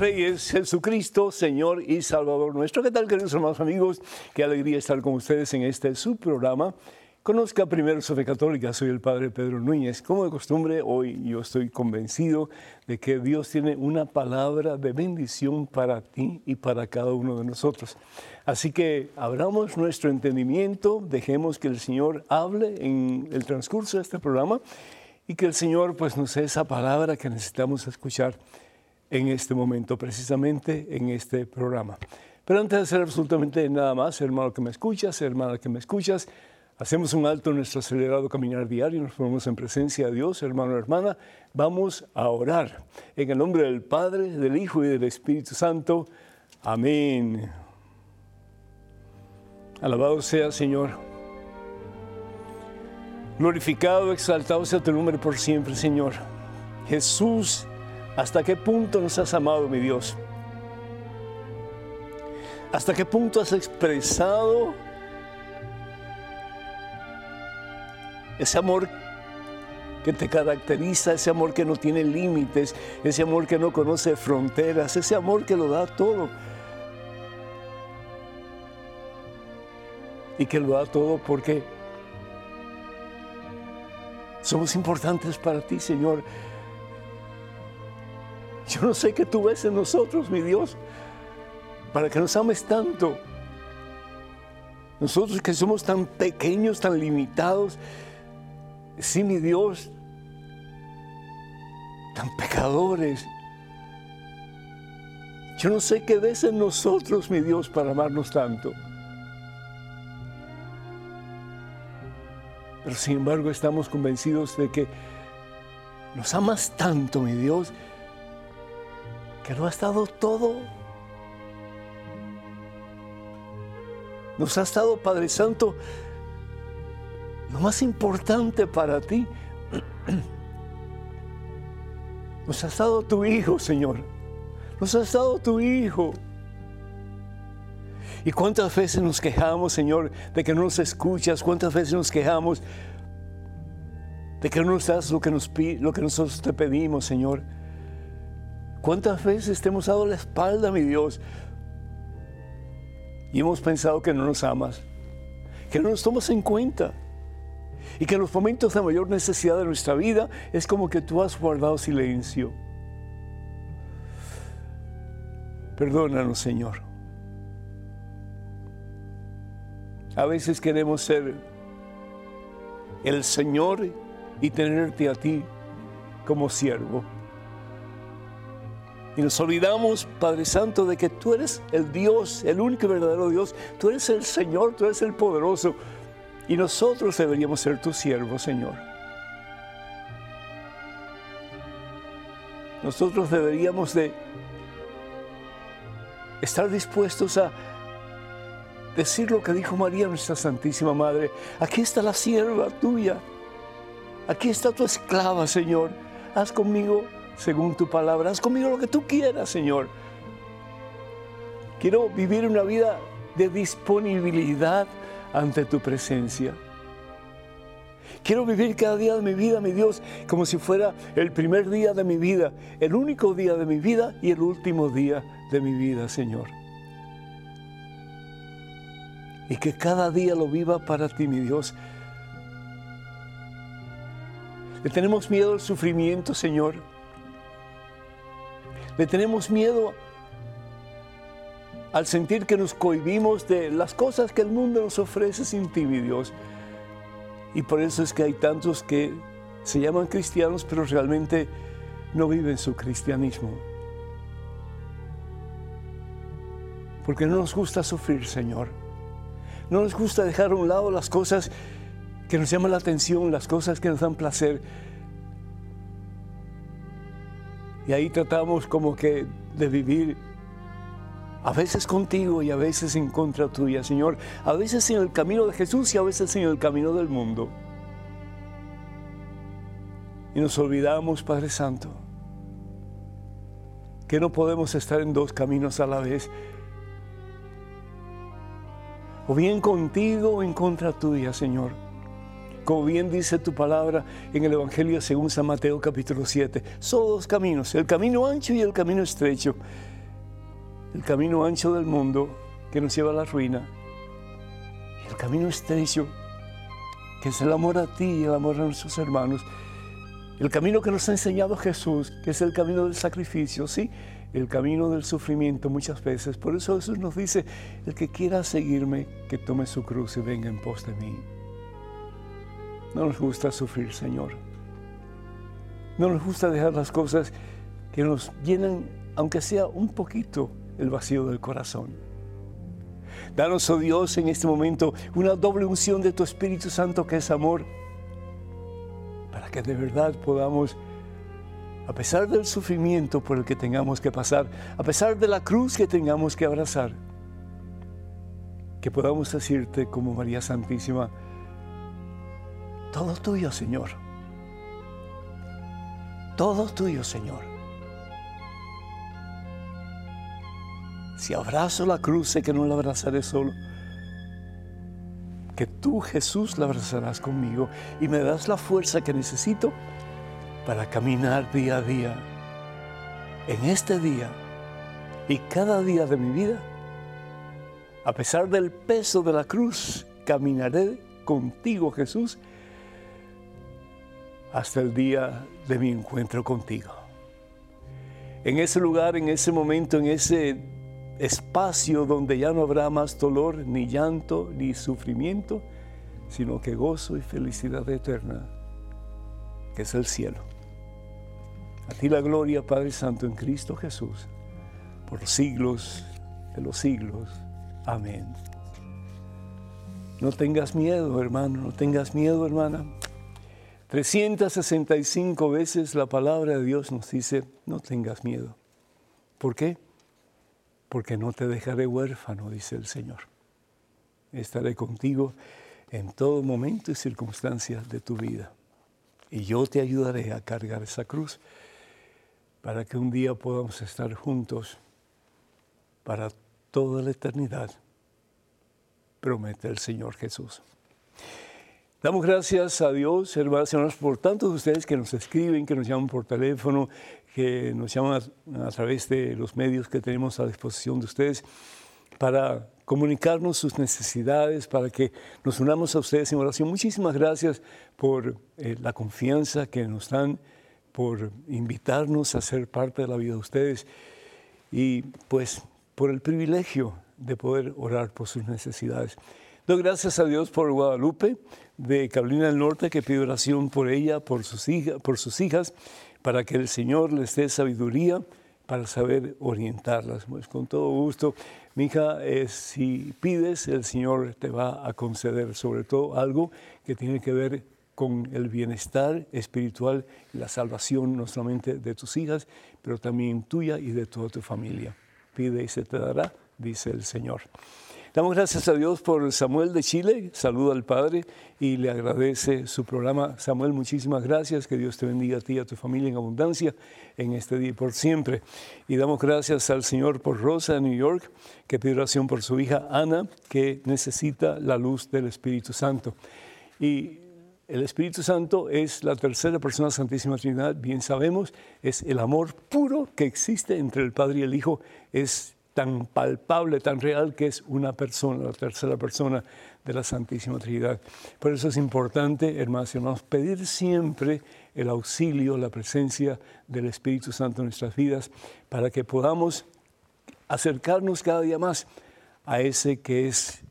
Reyes, Jesucristo, Señor y Salvador nuestro. ¿Qué tal, queridos hermanos amigos? Qué alegría estar con ustedes en este subprograma. Conozca primero su fe católica, soy el Padre Pedro Núñez. Como de costumbre, hoy yo estoy convencido de que Dios tiene una palabra de bendición para ti y para cada uno de nosotros. Así que abramos nuestro entendimiento, dejemos que el Señor hable en el transcurso de este programa y que el Señor pues nos dé esa palabra que necesitamos escuchar en este momento, precisamente en este programa. Pero antes de hacer absolutamente nada más, hermano que me escuchas, hermana que me escuchas, hacemos un alto en nuestro acelerado caminar diario, nos ponemos en presencia de Dios, hermano, hermana, vamos a orar. En el nombre del Padre, del Hijo y del Espíritu Santo. Amén. Alabado sea, Señor. Glorificado, exaltado sea tu nombre por siempre, Señor. Jesús, ¿Hasta qué punto nos has amado, mi Dios? ¿Hasta qué punto has expresado ese amor que te caracteriza, ese amor que no tiene límites, ese amor que no conoce fronteras, ese amor que lo da todo? Y que lo da todo porque somos importantes para ti, Señor. Yo no sé qué tú ves en nosotros, mi Dios, para que nos ames tanto. Nosotros que somos tan pequeños, tan limitados, sí, mi Dios, tan pecadores. Yo no sé qué ves en nosotros, mi Dios, para amarnos tanto. Pero sin embargo estamos convencidos de que nos amas tanto, mi Dios, que lo has dado todo. Nos has dado, Padre Santo, lo más importante para ti. Nos has dado tu Hijo, Señor. Nos has dado tu Hijo. ¿Y cuántas veces nos quejamos, Señor, de que no nos escuchas? ¿Cuántas veces nos quejamos de que no nos das lo que, nos, lo que nosotros te pedimos, Señor? ¿Cuántas veces te hemos dado la espalda, mi Dios? Y hemos pensado que no nos amas, que no nos tomas en cuenta. Y que en los momentos de mayor necesidad de nuestra vida es como que tú has guardado silencio. Perdónanos, Señor. A veces queremos ser el Señor y tenerte a ti como siervo. Y nos olvidamos, Padre Santo, de que tú eres el Dios, el único verdadero Dios. Tú eres el Señor, tú eres el poderoso. Y nosotros deberíamos ser tus siervos, Señor. Nosotros deberíamos de estar dispuestos a decir lo que dijo María, nuestra Santísima Madre. Aquí está la sierva tuya. Aquí está tu esclava, Señor. Haz conmigo según tu palabra. Haz conmigo lo que tú quieras, Señor. Quiero vivir una vida de disponibilidad ante tu presencia. Quiero vivir cada día de mi vida, mi Dios, como si fuera el primer día de mi vida, el único día de mi vida y el último día de mi vida, Señor. Y que cada día lo viva para ti, mi Dios. Le tenemos miedo al sufrimiento, Señor. Le tenemos miedo al sentir que nos cohibimos de las cosas que el mundo nos ofrece sin ti, mi Dios. Y por eso es que hay tantos que se llaman cristianos, pero realmente no viven su cristianismo. Porque no nos gusta sufrir, Señor. No nos gusta dejar a un lado las cosas que nos llaman la atención, las cosas que nos dan placer, Y ahí tratamos como que de vivir a veces contigo y a veces en contra tuya, Señor. A veces en el camino de Jesús y a veces en el camino del mundo. Y nos olvidamos, Padre Santo, que no podemos estar en dos caminos a la vez. O bien contigo o en contra tuya, Señor. Como bien dice tu palabra en el Evangelio según San Mateo capítulo 7, son dos caminos, el camino ancho y el camino estrecho. El camino ancho del mundo que nos lleva a la ruina y el camino estrecho que es el amor a ti y el amor a nuestros hermanos. El camino que nos ha enseñado Jesús, que es el camino del sacrificio, sí, el camino del sufrimiento muchas veces. Por eso Jesús nos dice, el que quiera seguirme, que tome su cruz y venga en pos de mí. No nos gusta sufrir, Señor. No nos gusta dejar las cosas que nos llenan, aunque sea un poquito, el vacío del corazón. Danos, oh Dios, en este momento una doble unción de tu Espíritu Santo que es amor, para que de verdad podamos, a pesar del sufrimiento por el que tengamos que pasar, a pesar de la cruz que tengamos que abrazar, que podamos decirte como María Santísima, todo tuyo, Señor. Todo tuyo, Señor. Si abrazo la cruz, sé que no la abrazaré solo. Que tú, Jesús, la abrazarás conmigo y me das la fuerza que necesito para caminar día a día. En este día y cada día de mi vida, a pesar del peso de la cruz, caminaré contigo, Jesús, hasta el día de mi encuentro contigo. En ese lugar, en ese momento, en ese espacio donde ya no habrá más dolor, ni llanto, ni sufrimiento, sino que gozo y felicidad eterna, que es el cielo. A ti la gloria, Padre Santo, en Cristo Jesús, por los siglos de los siglos. Amén. No tengas miedo, hermano, no tengas miedo, hermana. 365 veces la palabra de Dios nos dice, no tengas miedo. ¿Por qué? porque no te dejaré huérfano, dice el Señor. Estaré contigo en todo momento y circunstancia de tu vida. Y yo te ayudaré a cargar esa cruz para que un día podamos estar juntos para toda la eternidad, promete el Señor Jesús. Damos gracias a Dios, hermanos y hermanos, por tantos de ustedes que nos escriben, que nos llaman por teléfono, que nos llaman a, través de los medios que tenemos a disposición de ustedes para comunicarnos sus necesidades, para que nos unamos a ustedes en oración. Muchísimas gracias por eh, la confianza que nos dan, por invitarnos a ser parte de la vida de ustedes y pues por el privilegio de poder orar por sus necesidades. Doy gracias a Dios por Guadalupe de Carolina del Norte que pide oración por ella, por sus, por sus hijas para que el Señor les dé sabiduría para saber orientarlas. Pues con todo gusto, mi hija, si pides, el Señor te va a conceder sobre todo algo que tiene que ver con el bienestar espiritual y la salvación no solamente de tus hijas, pero también tuya y de toda tu familia. Pide y se te dará, dice el Señor. Damos gracias a Dios por Samuel de Chile, saluda al Padre y le agradece su programa. Samuel, muchísimas gracias, que Dios te bendiga a ti y a tu familia en abundancia en este día y por siempre. Y damos gracias al Señor por Rosa de New York, que pide oración por su hija Ana, que necesita la luz del Espíritu Santo. Y el Espíritu Santo es la tercera persona de Santísima Trinidad, bien sabemos, es el amor puro que existe entre el Padre y el Hijo, es tan palpable, tan real que es una persona, la tercera persona de la Santísima Trinidad. Por eso es importante, hermanos y hermanos, pedir siempre el auxilio, la presencia del Espíritu Santo en nuestras vidas para que podamos acercarnos cada día más a ese que es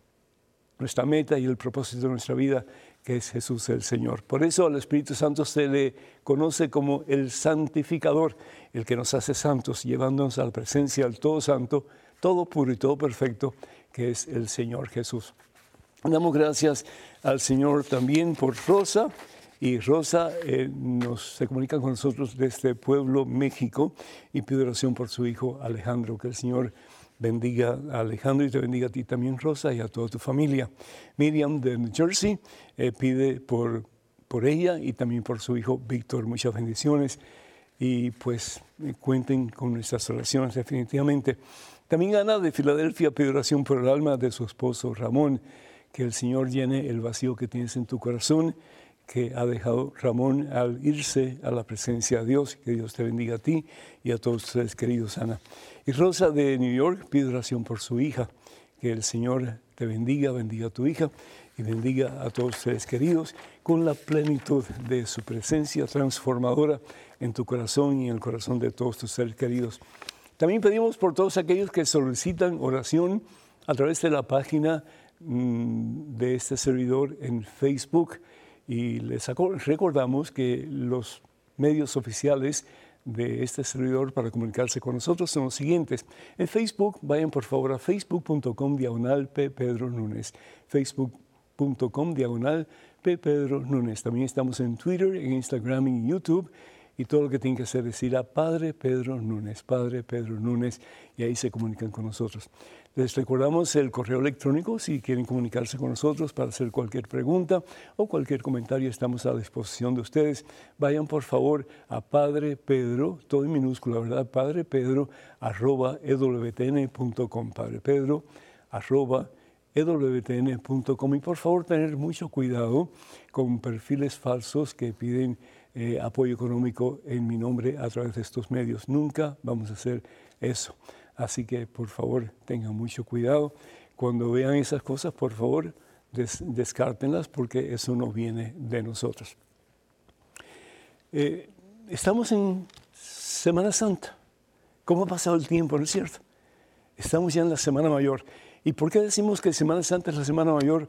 nuestra meta y el propósito de nuestra vida, que es Jesús el Señor. Por eso al Espíritu Santo se le conoce como el santificador, el que nos hace santos, llevándonos a la presencia del Todo Santo, todo puro y todo perfecto, que es el Señor Jesús. Damos gracias al Señor también por Rosa. Y Rosa eh, nos, se comunica con nosotros desde Pueblo, México, y pide oración por su hijo Alejandro, que el Señor bendiga a Alejandro y te bendiga a ti también, Rosa, y a toda tu familia. Miriam de New Jersey eh, pide por, por ella y también por su hijo Víctor muchas bendiciones y pues eh, cuenten con nuestras oraciones definitivamente. También Ana de Filadelfia pide oración por el alma de su esposo Ramón, que el Señor llene el vacío que tienes en tu corazón, que ha dejado Ramón al irse a la presencia de Dios. Que Dios te bendiga a ti y a todos ustedes, queridos Ana. Y Rosa de New York pide oración por su hija. Que el Señor te bendiga, bendiga a tu hija y bendiga a todos ustedes, queridos, con la plenitud de su presencia transformadora en tu corazón y en el corazón de todos tus seres queridos. También pedimos por todos aquellos que solicitan oración a través de la página mm, de este servidor en Facebook y les recordamos que los medios oficiales de este servidor para comunicarse con nosotros son los siguientes. En Facebook, vayan por favor a facebook.com diagonal P. Pedro. Facebook.com diagonal P. Pedro. También estamos en Twitter, en Instagram y en YouTube y todo lo que tienen que hacer es ir a Padre Pedro Núñez, Padre Pedro Núñez, y ahí se comunican con nosotros. Les recordamos el correo electrónico si quieren comunicarse con nosotros para hacer cualquier pregunta o cualquier comentario, estamos a disposición de ustedes. Vayan por favor a Padre Pedro, todo en minúscula, ¿verdad? Padre Pedro, arroba ewtn.com, Padre Pedro, arroba ewtn.com y por favor tener mucho cuidado con perfiles falsos que piden eh, apoyo económico en mi nombre a través de estos medios. Nunca vamos a hacer eso. Así que por favor tengan mucho cuidado. Cuando vean esas cosas, por favor, descártenlas porque eso no viene de nosotros. Eh, estamos en Semana Santa. ¿Cómo ha pasado el tiempo, no es cierto? Estamos ya en la Semana Mayor. ¿Y por qué decimos que Semana Santa es la Semana Mayor?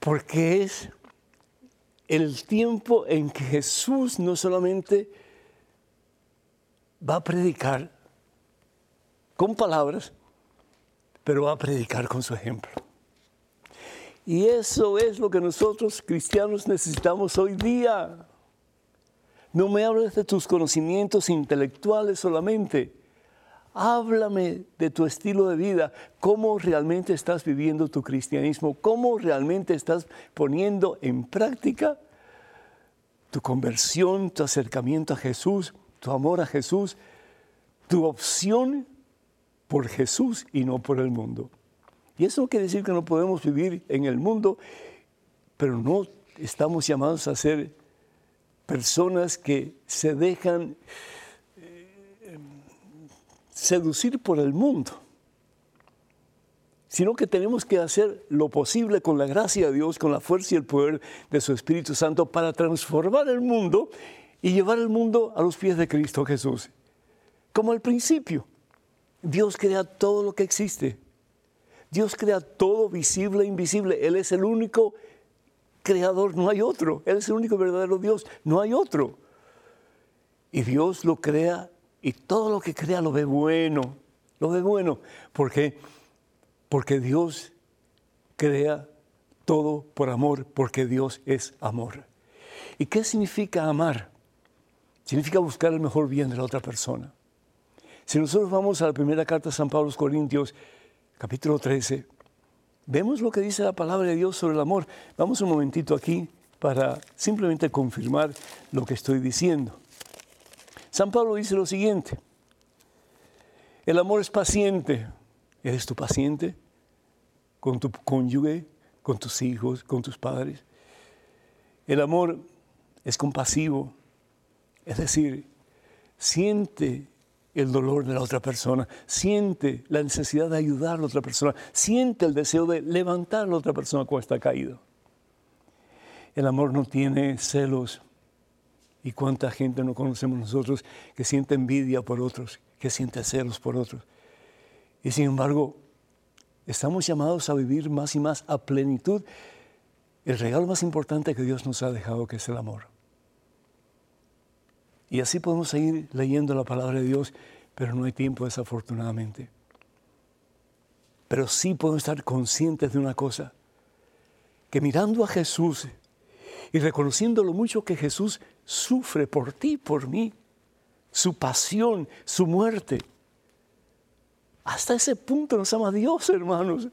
Porque es el tiempo en que Jesús no solamente va a predicar con palabras, pero va a predicar con su ejemplo. Y eso es lo que nosotros cristianos necesitamos hoy día. No me hables de tus conocimientos intelectuales solamente. Háblame de tu estilo de vida, cómo realmente estás viviendo tu cristianismo, cómo realmente estás poniendo en práctica tu conversión, tu acercamiento a Jesús, tu amor a Jesús, tu opción por Jesús y no por el mundo. Y eso quiere decir que no podemos vivir en el mundo, pero no estamos llamados a ser personas que se dejan seducir por el mundo, sino que tenemos que hacer lo posible con la gracia de Dios, con la fuerza y el poder de su Espíritu Santo para transformar el mundo y llevar el mundo a los pies de Cristo Jesús. Como al principio, Dios crea todo lo que existe. Dios crea todo visible e invisible. Él es el único creador, no hay otro. Él es el único verdadero Dios, no hay otro. Y Dios lo crea y todo lo que crea lo ve bueno, lo ve bueno. ¿Por qué? Porque Dios crea todo por amor, porque Dios es amor. ¿Y qué significa amar? Significa buscar el mejor bien de la otra persona. Si nosotros vamos a la primera carta de San Pablo a los Corintios, capítulo 13, vemos lo que dice la palabra de Dios sobre el amor. Vamos un momentito aquí para simplemente confirmar lo que estoy diciendo. San Pablo dice lo siguiente, el amor es paciente. ¿Eres tú paciente con tu cónyuge, con tus hijos, con tus padres? El amor es compasivo, es decir, siente el dolor de la otra persona, siente la necesidad de ayudar a la otra persona, siente el deseo de levantar a la otra persona cuando está caído. El amor no tiene celos, ¿Y cuánta gente no conocemos nosotros que siente envidia por otros, que siente celos por otros? Y sin embargo, estamos llamados a vivir más y más a plenitud el regalo más importante que Dios nos ha dejado, que es el amor. Y así podemos seguir leyendo la palabra de Dios, pero no hay tiempo desafortunadamente. Pero sí podemos estar conscientes de una cosa, que mirando a Jesús y reconociendo lo mucho que Jesús sufre por ti, por mí, su pasión, su muerte. Hasta ese punto nos ama Dios, hermanos.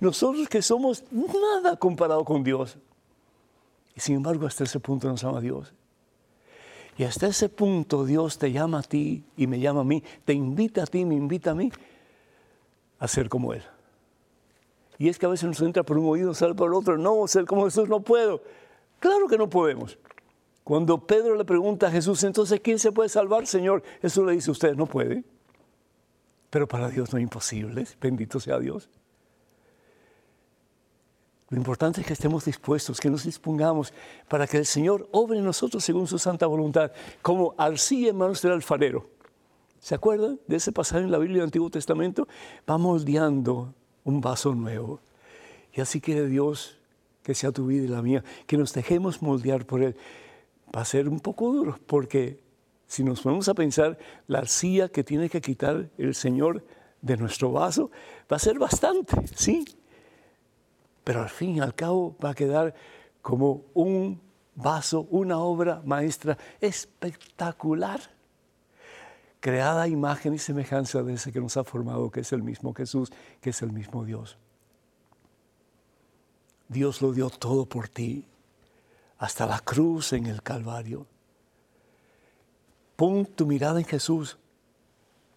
Nosotros que somos nada comparado con Dios. Y sin embargo, hasta ese punto nos ama Dios. Y hasta ese punto Dios te llama a ti y me llama a mí, te invita a ti, me invita a mí a ser como Él. Y es que a veces nos entra por un oído, sale por el otro. No, ser como Jesús no puedo. Claro que no podemos. Cuando Pedro le pregunta a Jesús, entonces, ¿quién se puede salvar, Señor? Jesús le dice, usted no puede. Pero para Dios no es imposible. Bendito sea Dios. Lo importante es que estemos dispuestos, que nos dispongamos para que el Señor obre en nosotros según su santa voluntad, como arcilla en manos del alfarero. ¿Se acuerdan de ese pasaje en la Biblia del Antiguo Testamento? Va moldeando un vaso nuevo. Y así quiere Dios que sea tu vida y la mía, que nos dejemos moldear por Él. Va a ser un poco duro, porque si nos ponemos a pensar la arcilla que tiene que quitar el Señor de nuestro vaso, va a ser bastante, ¿sí? Pero al fin y al cabo va a quedar como un vaso, una obra maestra espectacular, creada a imagen y semejanza de ese que nos ha formado, que es el mismo Jesús, que es el mismo Dios. Dios lo dio todo por ti, hasta la cruz en el Calvario. Pon tu mirada en Jesús,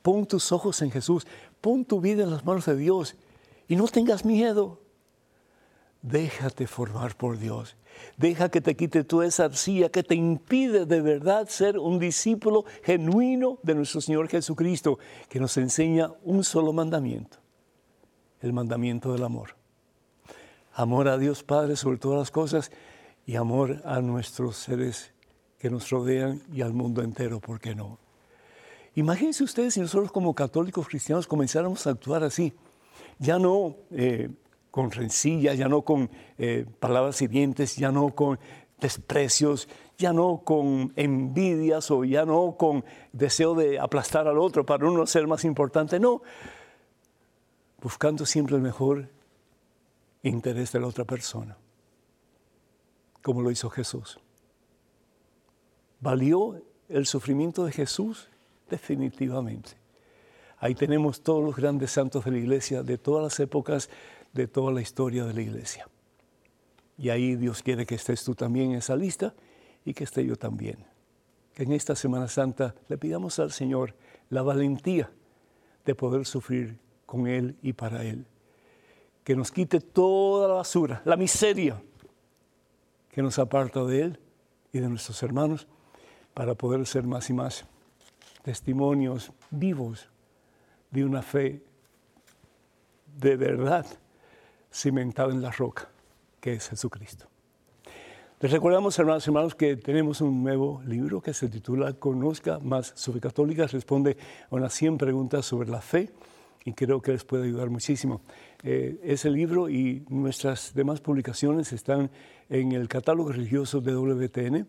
pon tus ojos en Jesús, pon tu vida en las manos de Dios y no tengas miedo. Déjate formar por Dios. Deja que te quite toda esa arcilla que te impide de verdad ser un discípulo genuino de nuestro Señor Jesucristo, que nos enseña un solo mandamiento, el mandamiento del amor amor a Dios Padre sobre todas las cosas y amor a nuestros seres que nos rodean y al mundo entero, ¿por qué no? Imagínense ustedes si nosotros como católicos cristianos comenzáramos a actuar así, ya no eh, con rencillas, ya no con eh, palabras hirientes, ya no con desprecios, ya no con envidias o ya no con deseo de aplastar al otro para uno ser más importante, no, buscando siempre el mejor interés de la otra persona, como lo hizo Jesús. ¿Valió el sufrimiento de Jesús? Definitivamente. Ahí tenemos todos los grandes santos de la iglesia, de todas las épocas, de toda la historia de la iglesia. Y ahí Dios quiere que estés tú también en esa lista y que esté yo también. Que en esta Semana Santa le pidamos al Señor la valentía de poder sufrir con Él y para Él que nos quite toda la basura, la miseria que nos aparta de Él y de nuestros hermanos para poder ser más y más testimonios vivos de una fe de verdad cimentada en la roca, que es Jesucristo. Les recordamos, hermanos y hermanos, que tenemos un nuevo libro que se titula Conozca más sobre católica, responde a unas 100 preguntas sobre la fe y creo que les puede ayudar muchísimo. Eh, ese libro y nuestras demás publicaciones están en el catálogo religioso de WTN.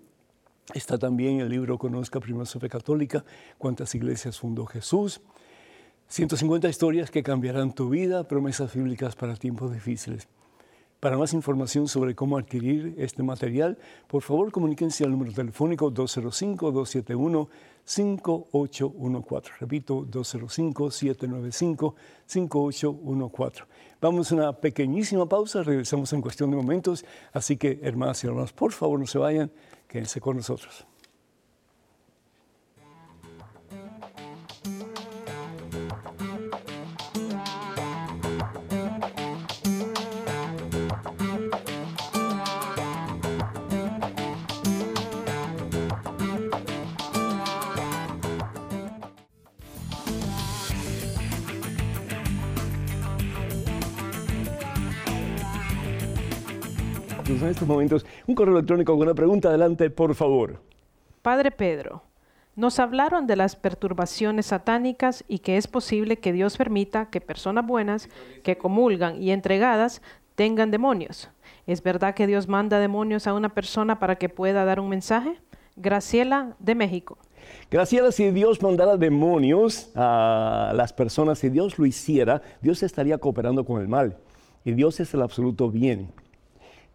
Está también el libro Conozca Primera Fe Católica, cuántas iglesias fundó Jesús. 150 historias que cambiarán tu vida, promesas bíblicas para tiempos difíciles. Para más información sobre cómo adquirir este material, por favor comuníquense al número telefónico 205-271-5814. Repito, 205-795-5814. Vamos a una pequeñísima pausa, regresamos en cuestión de momentos, así que hermanas y hermanos, por favor no se vayan, quédense con nosotros. En estos momentos un correo electrónico con una pregunta. Adelante, por favor. Padre Pedro, nos hablaron de las perturbaciones satánicas y que es posible que Dios permita que personas buenas, que comulgan y entregadas, tengan demonios. ¿Es verdad que Dios manda demonios a una persona para que pueda dar un mensaje? Graciela de México. Graciela, si Dios mandara demonios a las personas, si Dios lo hiciera, Dios estaría cooperando con el mal. Y Dios es el absoluto bien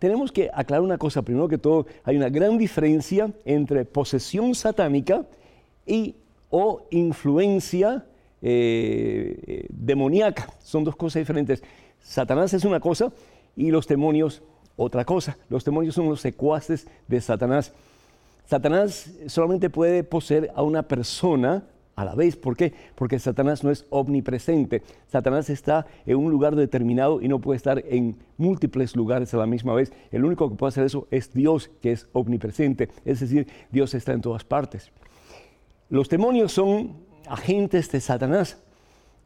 tenemos que aclarar una cosa. Primero que todo, hay una gran diferencia entre posesión satánica y o influencia eh, eh, demoníaca. Son dos cosas diferentes. Satanás es una cosa y los demonios otra cosa. Los demonios son los secuaces de Satanás. Satanás solamente puede poseer a una persona a la vez. ¿Por qué? Porque Satanás no es omnipresente. Satanás está en un lugar determinado y no puede estar en múltiples lugares a la misma vez. El único que puede hacer eso es Dios, que es omnipresente. Es decir, Dios está en todas partes. Los demonios son agentes de Satanás,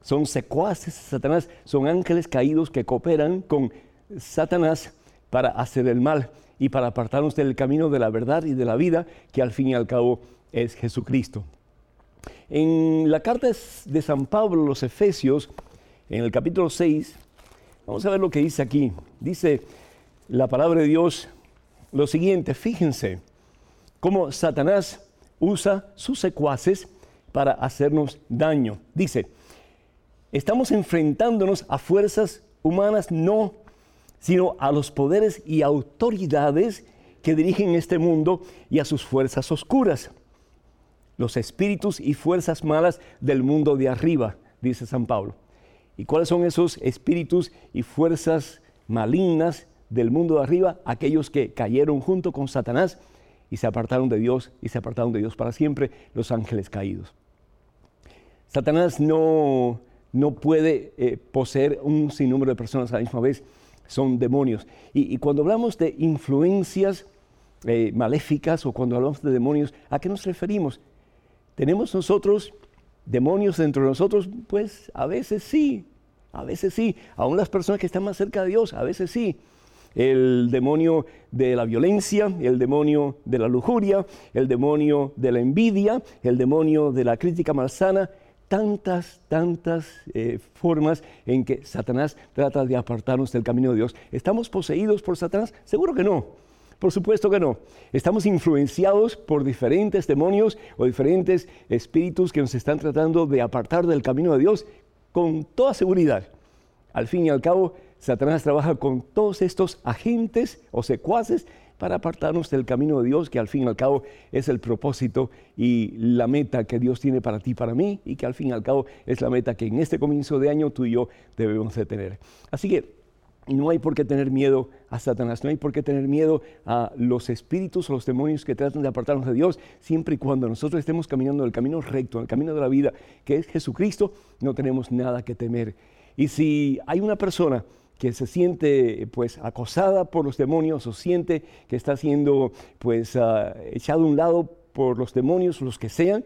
son secuaces de Satanás, son ángeles caídos que cooperan con Satanás para hacer el mal y para apartarnos del camino de la verdad y de la vida, que al fin y al cabo es Jesucristo. En la carta de San Pablo a los Efesios, en el capítulo 6, vamos a ver lo que dice aquí. Dice la palabra de Dios lo siguiente, fíjense cómo Satanás usa sus secuaces para hacernos daño. Dice, estamos enfrentándonos a fuerzas humanas no sino a los poderes y autoridades que dirigen este mundo y a sus fuerzas oscuras, los espíritus y fuerzas malas del mundo de arriba, dice San Pablo. ¿Y cuáles son esos espíritus y fuerzas malignas del mundo de arriba? Aquellos que cayeron junto con Satanás y se apartaron de Dios y se apartaron de Dios para siempre, los ángeles caídos. Satanás no, no puede eh, poseer un sinnúmero de personas a la misma vez son demonios. Y, cuando hablamos de influencias eh, maléficas o cuando hablamos de demonios, ¿a qué nos referimos? ¿Tenemos nosotros demonios dentro de nosotros? Pues a veces sí, a veces sí. Aún las personas que están más cerca de Dios, a veces sí. El demonio de la violencia, el demonio de la lujuria, el demonio de la envidia, el demonio de la crítica malsana, tantas, tantas eh, formas en que Satanás trata de apartarnos del camino de Dios. ¿Estamos poseídos por Satanás? Seguro que no. Por supuesto que no. Estamos influenciados por diferentes demonios o diferentes espíritus que nos están tratando de apartar del camino de Dios con toda seguridad. Al fin y al cabo, Satanás trabaja con todos estos agentes o secuaces para apartarnos del camino de Dios, que al fin y al cabo es el propósito y la meta que Dios tiene para ti para mí, y que al fin y al cabo es la meta que en este comienzo de año tú y yo debemos de tener. Así que no hay por qué tener miedo a Satanás, no hay por qué tener miedo a los espíritus o los demonios que tratan de apartarnos de Dios, siempre y cuando nosotros estemos caminando en el camino recto, en el camino de la vida, que es Jesucristo, no tenemos nada que temer. Y si hay una persona que se siente pues acosada por los demonios o siente que está siendo pues uh, echado a un lado por los demonios, los que sean,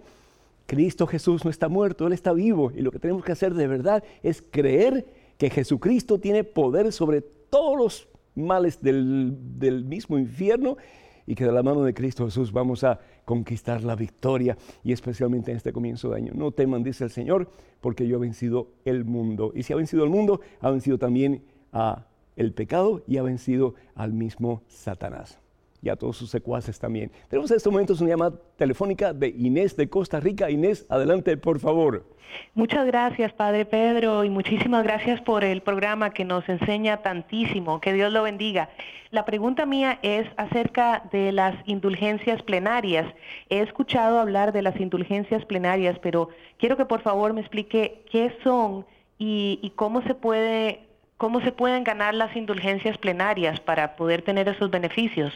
Cristo Jesús no está muerto, Él está vivo y lo que tenemos que hacer de verdad es creer que Jesucristo tiene poder sobre todos los males del, del mismo infierno y que de la mano de Cristo Jesús vamos a conquistar la victoria y especialmente en este comienzo de año. No teman, dice el Señor, porque yo he vencido el mundo. Y si ha vencido el mundo, ha vencido también a el pecado y ha vencido al mismo Satanás y a todos sus secuaces también. Tenemos en estos momentos una llamada telefónica de Inés de Costa Rica. Inés, adelante, por favor. Muchas gracias, Padre Pedro, y muchísimas gracias por el programa que nos enseña tantísimo. Que Dios lo bendiga. La pregunta mía es acerca de las indulgencias plenarias. He escuchado hablar de las indulgencias plenarias, pero quiero que por favor me explique qué son y, y cómo se puede ¿Cómo se pueden ganar las indulgencias plenarias para poder tener esos beneficios?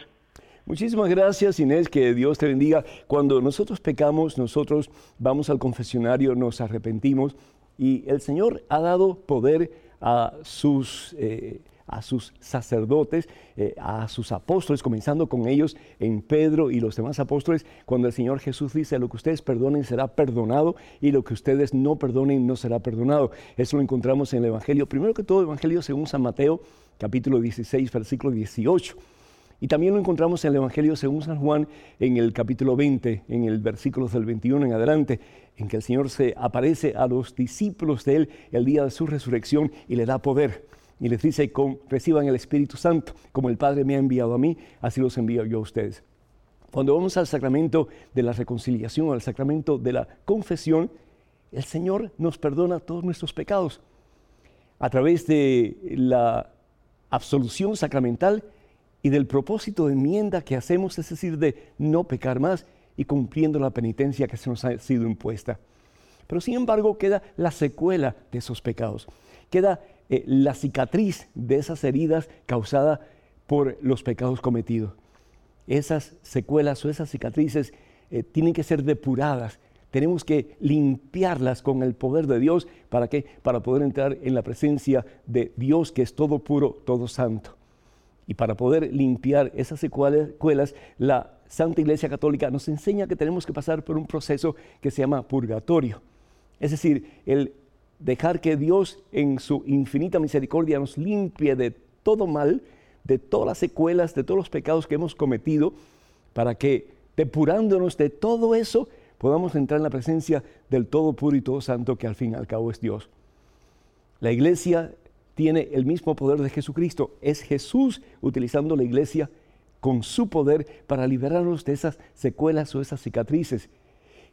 Muchísimas gracias Inés, que Dios te bendiga. Cuando nosotros pecamos, nosotros vamos al confesionario, nos arrepentimos y el Señor ha dado poder a sus... Eh, a sus sacerdotes, eh, a sus apóstoles, comenzando con ellos en Pedro y los demás apóstoles, cuando el Señor Jesús dice, lo que ustedes perdonen será perdonado y lo que ustedes no perdonen no será perdonado. Eso lo encontramos en el Evangelio, primero que todo, Evangelio según San Mateo, capítulo 16, versículo 18. Y también lo encontramos en el Evangelio según San Juan en el capítulo 20, en el versículo del 21 en adelante, en que el Señor se aparece a los discípulos de Él el día de su resurrección y le da poder y les dice, reciban el Espíritu Santo, como el Padre me ha enviado a mí, así los envío yo a ustedes. Cuando vamos al sacramento de la reconciliación, al sacramento de la confesión, el Señor nos perdona todos nuestros pecados. A través de la absolución sacramental y del propósito de enmienda que hacemos, es decir, de no pecar más y cumpliendo la penitencia que se nos ha sido impuesta. Pero sin embargo queda la secuela de esos pecados, queda eh, la cicatriz de esas heridas causadas por los pecados cometidos. Esas secuelas o esas cicatrices eh, tienen que ser depuradas, tenemos que limpiarlas con el poder de Dios. ¿Para qué? Para poder entrar en la presencia de Dios que es todo puro, todo santo. Y para poder limpiar esas secuelas, la Santa Iglesia Católica nos enseña que tenemos que pasar por un proceso que se llama purgatorio. Es decir, el dejar que Dios en su infinita misericordia nos limpie de todo mal, de todas las secuelas, de todos los pecados que hemos cometido, para que depurándonos de todo eso, podamos entrar en la presencia del todo puro y todo santo que al fin y al cabo es Dios. La iglesia tiene el mismo poder de Jesucristo. Es Jesús utilizando la iglesia con su poder para liberarnos de esas secuelas o esas cicatrices.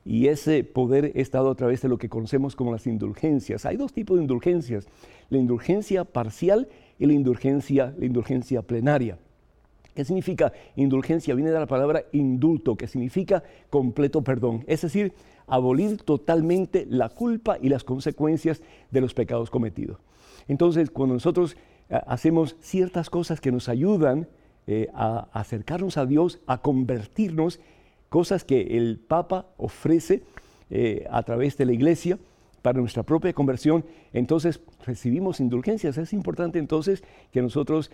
Y ese poder es dado a través de lo que conocemos como las indulgencias. Hay dos tipos de indulgencias, la indulgencia parcial y la indulgencia, la indulgencia plenaria. ¿Qué significa indulgencia? Viene de la palabra indulto, que significa completo perdón. Es decir, abolir totalmente la culpa y las consecuencias de los pecados cometidos. Entonces, cuando nosotros eh, hacemos ciertas cosas que nos ayudan eh, a acercarnos a Dios, a convertirnos, cosas que el Papa ofrece eh, a través de la iglesia, para nuestra propia conversión, entonces recibimos indulgencias. Es importante entonces que nosotros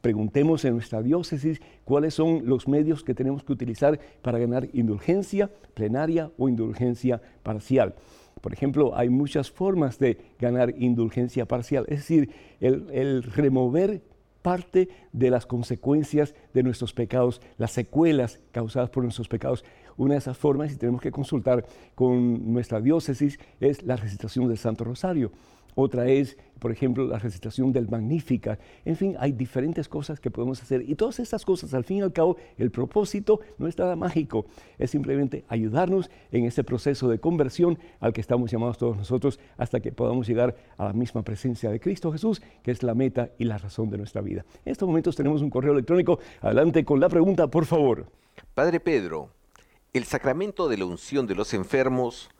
preguntemos en nuestra diócesis cuáles son los medios que tenemos que utilizar para ganar indulgencia plenaria o indulgencia parcial. Por ejemplo, hay muchas formas de ganar indulgencia parcial, es decir, el, remover parte de las consecuencias de nuestros pecados, las secuelas causadas por nuestros pecados. Una de esas formas, y tenemos que consultar con nuestra diócesis, es la recitación del Santo Rosario. Otra es, por ejemplo, la recitación del Magnífica. En fin, hay diferentes cosas que podemos hacer. Y todas estas cosas, al fin y al cabo, el propósito no es nada mágico. Es simplemente ayudarnos en ese proceso de conversión al que estamos llamados todos nosotros hasta que podamos llegar a la misma presencia de Cristo Jesús, que es la meta y la razón de nuestra vida. En estos momentos tenemos un correo electrónico. Adelante con la pregunta, por favor. Padre Pedro, el sacramento de la unción de los enfermos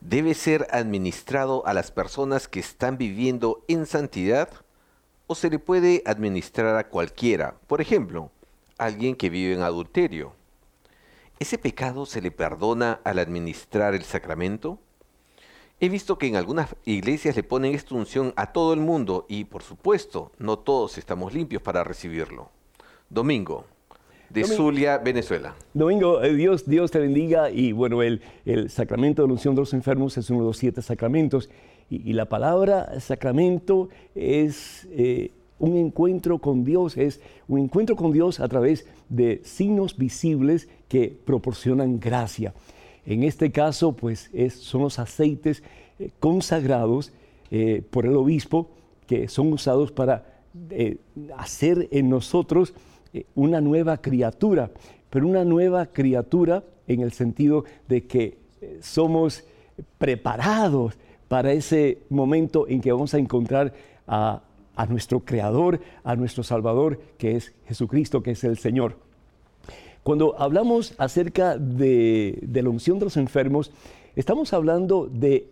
debe ser administrado a las personas que están viviendo en santidad o se le puede administrar a cualquiera, por ejemplo, alguien que vive en adulterio. ¿Ese pecado se le perdona al administrar el sacramento? He visto que en algunas iglesias le ponen esta unción a todo el mundo y, por supuesto, no todos estamos limpios para recibirlo. Domingo, de Zulia, Venezuela. Domingo, eh, Dios, Dios te bendiga y bueno, el, el sacramento de la unción de los enfermos es uno de los siete sacramentos y, la palabra sacramento es eh, un encuentro con Dios, es un encuentro con Dios a través de signos visibles que proporcionan gracia. En este caso, pues es, son los aceites eh, consagrados por el obispo que son usados para hacer en nosotros una nueva criatura, pero una nueva criatura en el sentido de que eh, somos preparados para ese momento en que vamos a encontrar a, nuestro Creador, a nuestro Salvador, que es Jesucristo, que es el Señor. Cuando hablamos acerca de, de, la unción de los enfermos, estamos hablando de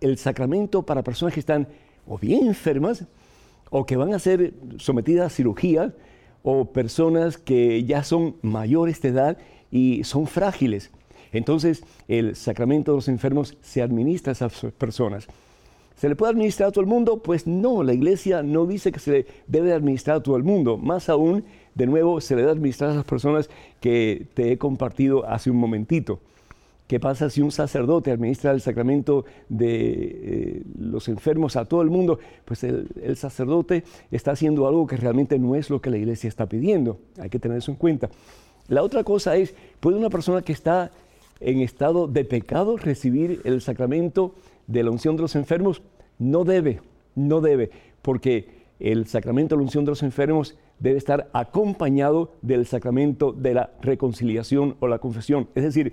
el sacramento para personas que están o bien enfermas o que van a ser sometidas a cirugía o personas que ya son mayores de edad y son frágiles. Entonces, el sacramento de los enfermos se administra a esas personas. ¿Se le puede administrar a todo el mundo? Pues no, la iglesia no dice que se le debe administrar a todo el mundo. Más aún, de nuevo, se le debe administrar a las personas que te he compartido hace un momentito. ¿Qué pasa si un sacerdote administra el sacramento de eh, los enfermos a todo el mundo? Pues el, sacerdote está haciendo algo que realmente no es lo que la iglesia está pidiendo. Hay que tener eso en cuenta. La otra cosa es, ¿puede una persona que está en estado de pecado recibir el sacramento de la unción de los enfermos? No debe, no debe, porque el sacramento de la unción de los enfermos debe estar acompañado del sacramento de la reconciliación o la confesión. Es decir,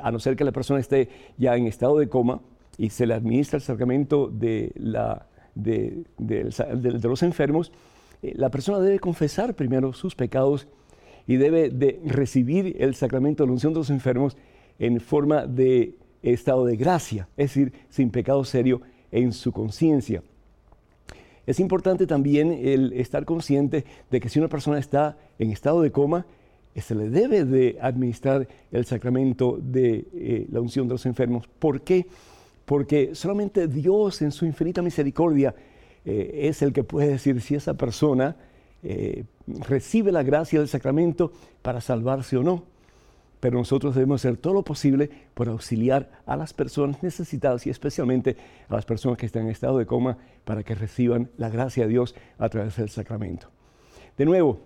a no ser que la persona esté ya en estado de coma y se le administra el sacramento de, los enfermos, eh, la persona debe confesar primero sus pecados y debe de recibir el sacramento de la unción de los enfermos en forma de estado de gracia, es decir, sin pecado serio en su conciencia. Es importante también el estar consciente de que si una persona está en estado de coma, se le debe de administrar el sacramento de eh, la unción de los enfermos. ¿Por qué? Porque solamente Dios en su infinita misericordia eh, es el que puede decir si esa persona eh, recibe la gracia del sacramento para salvarse o no. Pero nosotros debemos hacer todo lo posible por auxiliar a las personas necesitadas y especialmente a las personas que están en estado de coma para que reciban la gracia de Dios a través del sacramento. De nuevo,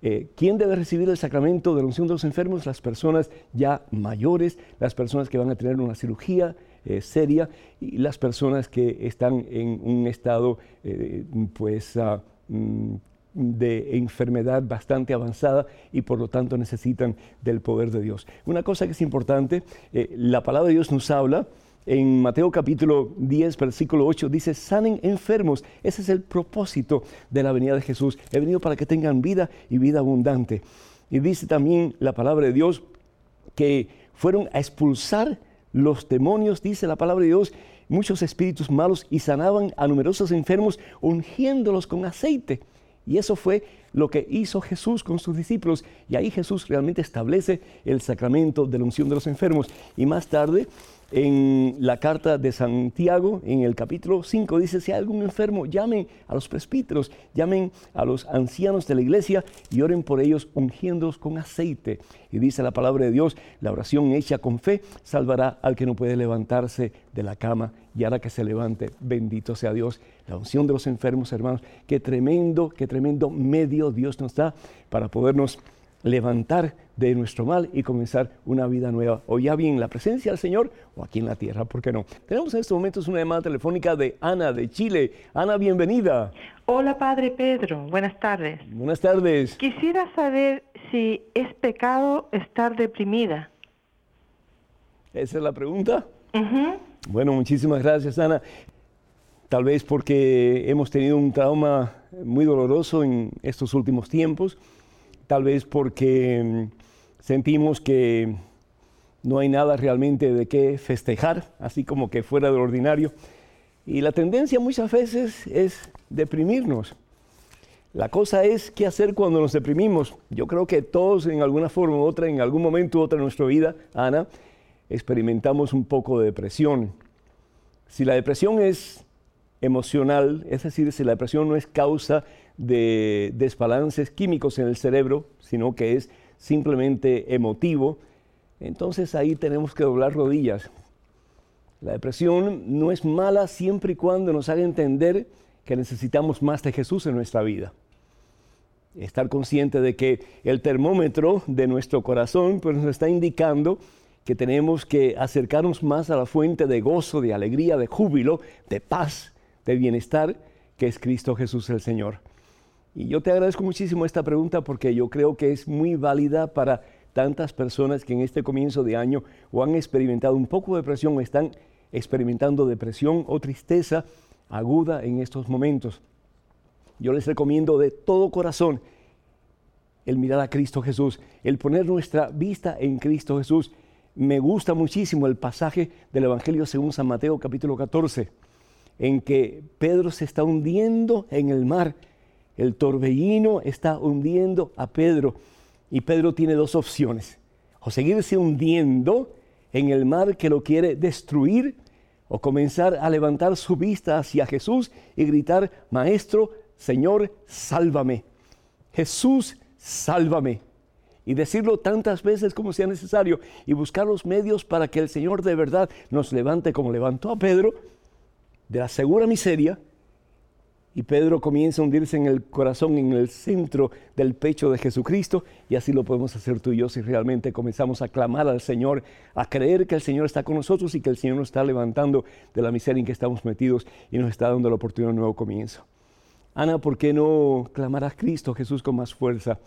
eh, ¿quién debe recibir el sacramento de la unción de los enfermos? Las personas ya mayores, las personas que van a tener una cirugía eh, seria y las personas que están en un estado eh, pues, ah, mm, de enfermedad bastante avanzada y por lo tanto necesitan del poder de Dios. Una cosa que es importante, la palabra de Dios nos habla en Mateo capítulo 10, versículo 8, dice, sanen enfermos. Ese es el propósito de la venida de Jesús. He venido para que tengan vida y vida abundante. Y dice también la palabra de Dios que fueron a expulsar los demonios, dice la palabra de Dios, muchos espíritus malos y sanaban a numerosos enfermos ungiéndolos con aceite. Y eso fue lo que hizo Jesús con sus discípulos. Y ahí Jesús realmente establece el sacramento de la unción de los enfermos. Y más tarde en la carta de Santiago, en el capítulo 5, dice, si hay algún enfermo, llamen a los presbíteros, llamen a los ancianos de la iglesia y oren por ellos ungiéndolos con aceite. Y dice la palabra de Dios, la oración hecha con fe salvará al que no puede levantarse de la cama y hará que se levante. Bendito sea Dios. La unción de los enfermos, hermanos, qué tremendo, qué tremendo medio Dios nos da para podernos levantar de nuestro mal y comenzar una vida nueva, o ya bien en la presencia del Señor o aquí en la tierra, ¿por qué no? Tenemos en estos momentos una llamada telefónica de Ana de Chile. Ana, bienvenida. Hola, Padre Pedro, buenas tardes. Buenas tardes. Quisiera saber si es pecado estar deprimida. ¿Esa es la pregunta? Bueno, muchísimas gracias, Ana. Tal vez porque hemos tenido un trauma muy doloroso en estos últimos tiempos tal vez porque mm, sentimos que no hay nada realmente de qué festejar, así como que fuera de lo ordinario. Y la tendencia muchas veces es deprimirnos. La cosa es qué hacer cuando nos deprimimos. Yo creo que todos en alguna forma u otra, en algún momento u otra de nuestra vida, Ana, experimentamos un poco de depresión. Si la depresión es emocional, es decir, si la depresión no es causa de desbalances químicos en el cerebro, sino que es simplemente emotivo, entonces ahí tenemos que doblar rodillas. La depresión no es mala siempre y cuando nos haga entender que necesitamos más de Jesús en nuestra vida. Estar consciente de que el termómetro de nuestro corazón pues, nos está indicando que tenemos que acercarnos más a la fuente de gozo, de alegría, de júbilo, de paz, de bienestar, que es Cristo Jesús el Señor. Y yo te agradezco muchísimo esta pregunta porque yo creo que es muy válida para tantas personas que en este comienzo de año o han experimentado un poco de depresión o están experimentando depresión o tristeza aguda en estos momentos. Yo les recomiendo de todo corazón el mirar a Cristo Jesús, el poner nuestra vista en Cristo Jesús. Me gusta muchísimo el pasaje del Evangelio según San Mateo capítulo 14, en que Pedro se está hundiendo en el mar el torbellino está hundiendo a Pedro y Pedro tiene dos opciones. O seguirse hundiendo en el mar que lo quiere destruir o comenzar a levantar su vista hacia Jesús y gritar, Maestro, Señor, sálvame. Jesús, sálvame. Y decirlo tantas veces como sea necesario y buscar los medios para que el Señor de verdad nos levante como levantó a Pedro de la segura miseria y Pedro comienza a hundirse en el corazón, en el centro del pecho de Jesucristo, y así lo podemos hacer tú y yo si realmente comenzamos a clamar al Señor, a creer que el Señor está con nosotros y que el Señor nos está levantando de la miseria en que estamos metidos y nos está dando la oportunidad de un nuevo comienzo. Ana, ¿por qué no clamar a Cristo Jesús con más fuerza?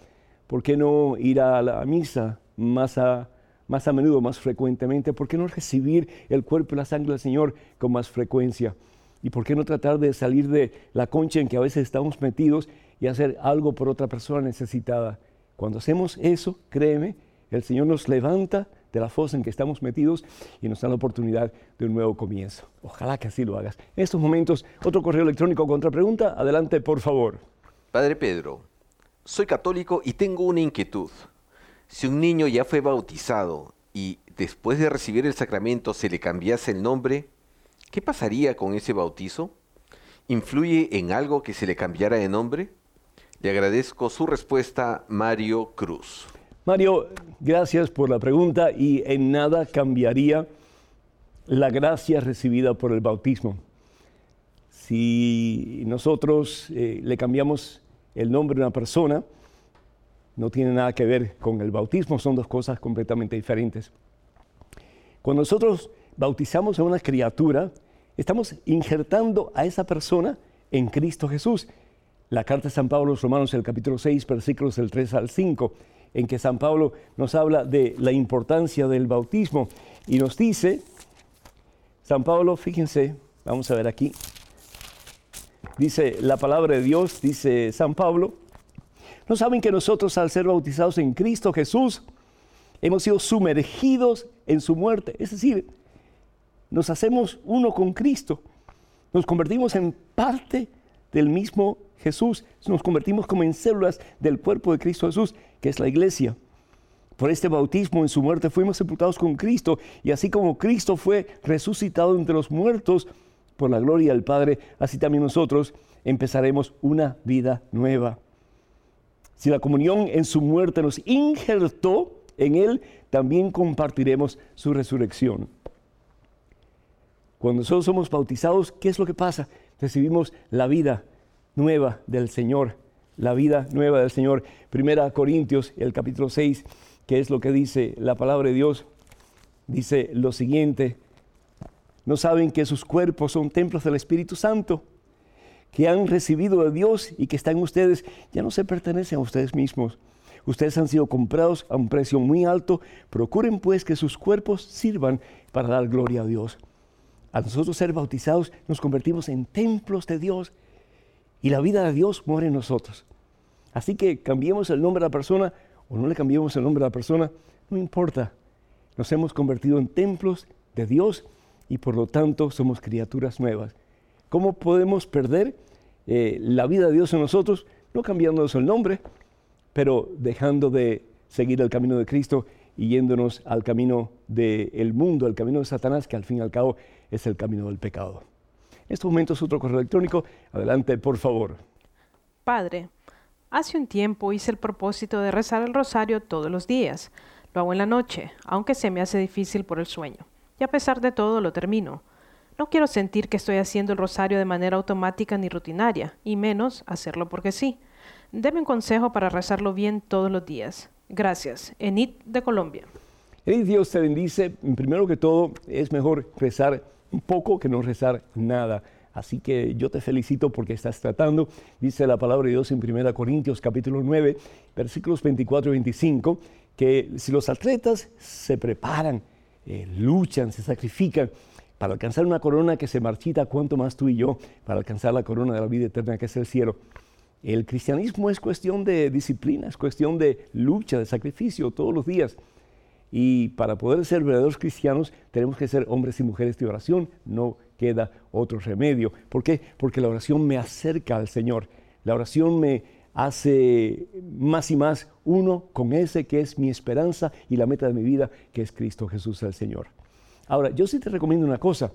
¿Por qué no ir a la misa más a, más a menudo, más frecuentemente? ¿Por qué no recibir el cuerpo y la sangre del Señor con más frecuencia? ¿Y por qué no tratar de salir de la concha en que a veces estamos metidos y hacer algo por otra persona necesitada? Cuando hacemos eso, créeme, el Señor nos levanta de la fosa en que estamos metidos y nos da la oportunidad de un nuevo comienzo. Ojalá que así lo hagas. En estos momentos, otro correo electrónico contra pregunta. Adelante, por favor. Padre Pedro, soy católico y tengo una inquietud. Si un niño ya fue bautizado y después de recibir el sacramento se le cambiase el nombre, ¿qué pasaría con ese bautizo? ¿Influye en algo que se le cambiara de nombre? Le agradezco su respuesta, Mario Cruz. Mario, gracias por la pregunta y en nada cambiaría la gracia recibida por el bautismo. Si nosotros eh, le cambiamos el nombre de una persona, no tiene nada que ver con el bautismo, son dos cosas completamente diferentes. Cuando nosotros bautizamos a una criatura, estamos injertando a esa persona en Cristo Jesús. La carta de San Pablo a los Romanos, el capítulo 6, versículos del 3 al 5, en que San Pablo nos habla de la importancia del bautismo y nos dice, San Pablo, fíjense, vamos a ver aquí, dice la palabra de Dios, dice San Pablo, ¿no saben que nosotros al ser bautizados en Cristo Jesús, hemos sido sumergidos en su muerte? Es decir, nos hacemos uno con Cristo, nos convertimos en parte del mismo Jesús, nos convertimos como en células del cuerpo de Cristo Jesús, que es la iglesia. Por este bautismo en su muerte fuimos sepultados con Cristo y así como Cristo fue resucitado entre los muertos por la gloria del Padre, así también nosotros empezaremos una vida nueva. Si la comunión en su muerte nos injertó en Él, también compartiremos su resurrección. Cuando nosotros somos bautizados, ¿qué es lo que pasa? Recibimos la vida nueva del Señor, la vida nueva del Señor. Primera Corintios, el capítulo 6, que es lo que dice la palabra de Dios, dice lo siguiente, no saben que sus cuerpos son templos del Espíritu Santo, que han recibido de Dios y que están ustedes, ya no se pertenecen a ustedes mismos. Ustedes han sido comprados a un precio muy alto. Procuren pues que sus cuerpos sirvan para dar gloria a Dios. A nosotros ser bautizados nos convertimos en templos de Dios y la vida de Dios muere en nosotros. Así que cambiemos el nombre de la persona o no le cambiemos el nombre a la persona, no importa. Nos hemos convertido en templos de Dios y por lo tanto somos criaturas nuevas. ¿Cómo podemos perder eh, la vida de Dios en nosotros? No cambiándonos el nombre, pero dejando de seguir el camino de Cristo y yéndonos al camino del mundo, al camino de Satanás, que al fin y al cabo es el camino del pecado. En estos momentos otro correo electrónico. Adelante, por favor. Padre, hace un tiempo hice el propósito de rezar el rosario todos los días. Lo hago en la noche, aunque se me hace difícil por el sueño. Y a pesar de todo lo termino. No quiero sentir que estoy haciendo el rosario de manera automática ni rutinaria, y menos hacerlo porque sí. Deme un consejo para rezarlo bien todos los días. Gracias. Enid de Colombia. Enid, Dios te bendice. Primero que todo, es mejor rezar un poco que no rezar nada. Así que yo te felicito porque estás tratando, dice la palabra de Dios en 1 Corintios capítulo 9, versículos 24 y 25, que si los atletas se preparan, eh, luchan, se sacrifican para alcanzar una corona que se marchita, cuanto más tú y yo, para alcanzar la corona de la vida eterna que es el cielo. El cristianismo es cuestión de disciplina, es cuestión de lucha, de sacrificio todos los días. Y para poder ser verdaderos cristianos tenemos que ser hombres y mujeres de oración, no queda otro remedio. ¿Por qué? Porque la oración me acerca al Señor. La oración me hace más y más uno con ese que es mi esperanza y la meta de mi vida, que es Cristo Jesús el Señor. Ahora, yo sí te recomiendo una cosa.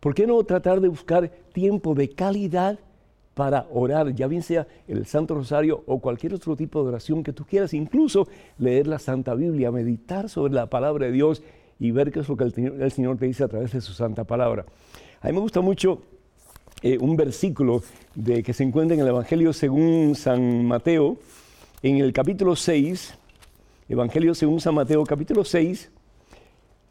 ¿Por qué no tratar de buscar tiempo de calidad para orar, ya bien sea el Santo Rosario o cualquier otro tipo de oración que tú quieras, incluso leer la Santa Biblia, meditar sobre la palabra de Dios y ver qué es lo que el, Señor te dice a través de su Santa Palabra. A mí me gusta mucho eh, un versículo de, que se encuentra en el Evangelio según San Mateo, en el capítulo 6, Evangelio según San Mateo, capítulo 6,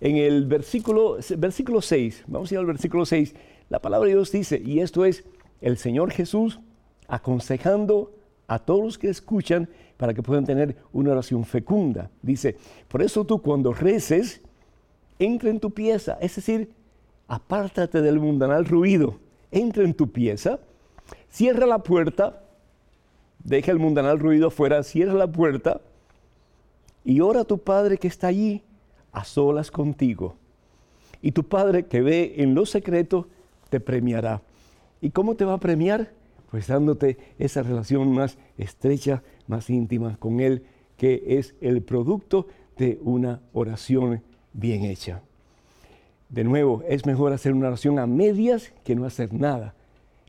en el versículo, versículo 6, vamos a ir al versículo 6, la palabra de Dios dice, y esto es, el Señor Jesús aconsejando a todos los que escuchan para que puedan tener una oración fecunda. Dice, por eso tú cuando reces, entra en tu pieza, es decir, apártate del mundanal ruido, entra en tu pieza, cierra la puerta, deja el mundanal ruido afuera, cierra la puerta y ora a tu Padre que está allí a solas contigo. Y tu Padre que ve en lo secreto te premiará. ¿Y cómo te va a premiar? Pues dándote esa relación más estrecha, más íntima con Él, que es el producto de una oración bien hecha. De nuevo, es mejor hacer una oración a medias que no hacer nada,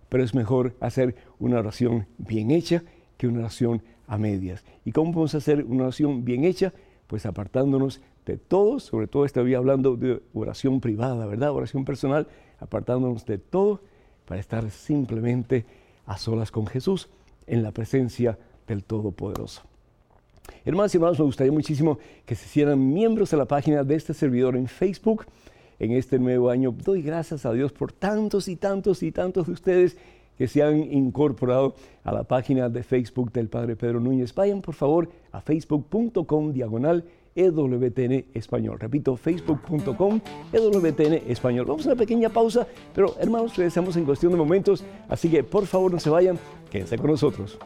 pero es mejor hacer una oración bien hecha que una oración a medias. ¿Y cómo podemos hacer una oración bien hecha? Pues apartándonos de todo, sobre todo estoy hablando de oración privada, ¿verdad? Oración personal, apartándonos de todo para estar simplemente a solas con Jesús en la presencia del Todopoderoso. Hermanos y hermanos, me gustaría muchísimo que se hicieran miembros de la página de este servidor en Facebook en este nuevo año. Doy gracias a Dios por tantos y tantos y tantos de ustedes que se han incorporado a la página de Facebook del Padre Pedro Núñez. Vayan por favor a facebook.com diagonal EWTN Español. Repito, facebook.com EWTN Español. Vamos a una pequeña pausa, pero hermanos, regresamos en cuestión de momentos, así que por favor no se vayan, quédense con nosotros.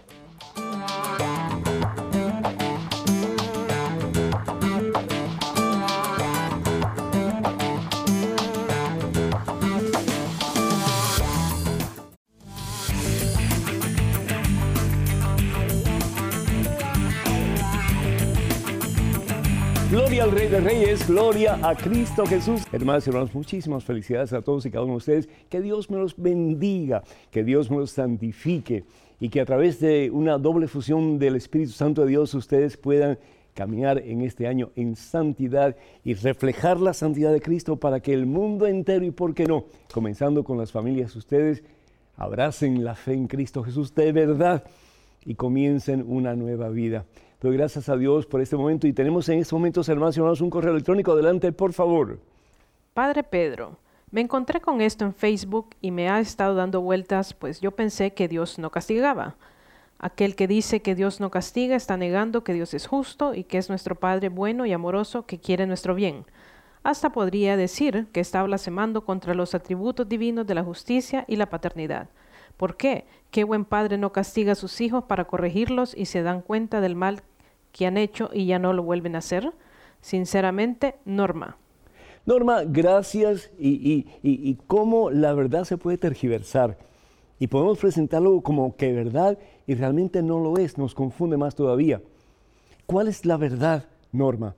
Al Rey de Reyes, gloria a Cristo Jesús. Hermanos y hermanos, muchísimas felicidades a todos y cada uno de ustedes. Que Dios me los bendiga, que Dios me los santifique y que a través de una doble fusión del Espíritu Santo de Dios ustedes puedan caminar en este año en santidad y reflejar la santidad de Cristo para que el mundo entero y por qué no, comenzando con las familias ustedes, abracen la fe en Cristo Jesús de verdad y comiencen una nueva vida. Doy gracias a Dios por este momento y tenemos en estos momentos, hermanos y hermanos, un correo electrónico. Adelante, por favor. Padre Pedro, me encontré con esto en Facebook y me ha estado dando vueltas, pues yo pensé que Dios no castigaba. Aquel que dice que Dios no castiga está negando que Dios es justo y que es nuestro Padre bueno y amoroso que quiere nuestro bien. Hasta podría decir que está blasfemando contra los atributos divinos de la justicia y la paternidad. ¿Por qué? ¿Qué buen padre no castiga a sus hijos para corregirlos y se dan cuenta del mal que han hecho y ya no lo vuelven a hacer? Sinceramente, Norma. Norma, gracias. Y, y, cómo la verdad se puede tergiversar. Y podemos presentarlo como que verdad y realmente no lo es, nos confunde más todavía. ¿Cuál es la verdad, Norma?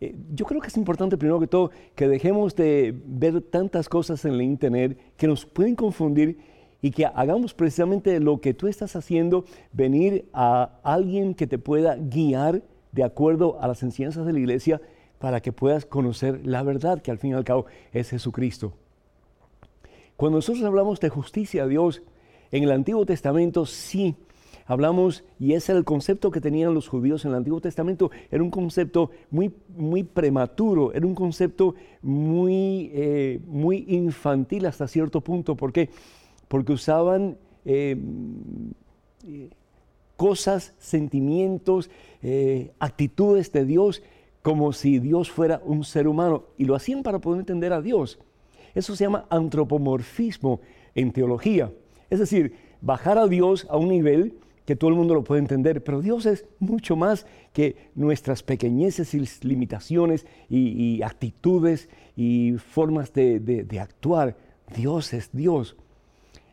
Eh, yo creo que es importante, primero que todo, que dejemos de ver tantas cosas en el Internet que nos pueden confundir y que hagamos precisamente lo que tú estás haciendo, venir a alguien que te pueda guiar de acuerdo a las enseñanzas de la iglesia para que puedas conocer la verdad, que al fin y al cabo es Jesucristo. Cuando nosotros hablamos de justicia a Dios, en el Antiguo Testamento sí hablamos, y ese era el concepto que tenían los judíos en el Antiguo Testamento, era un concepto muy, muy prematuro, era un concepto muy, eh, muy infantil hasta cierto punto. ¿Por qué? Porque usaban eh, cosas, sentimientos, eh, actitudes de Dios como si Dios fuera un ser humano y lo hacían para poder entender a Dios. Eso se llama antropomorfismo en teología. Es decir, bajar a Dios a un nivel que todo el mundo lo puede entender, pero Dios es mucho más que nuestras pequeñeces y limitaciones y, actitudes y formas de actuar. Dios es Dios.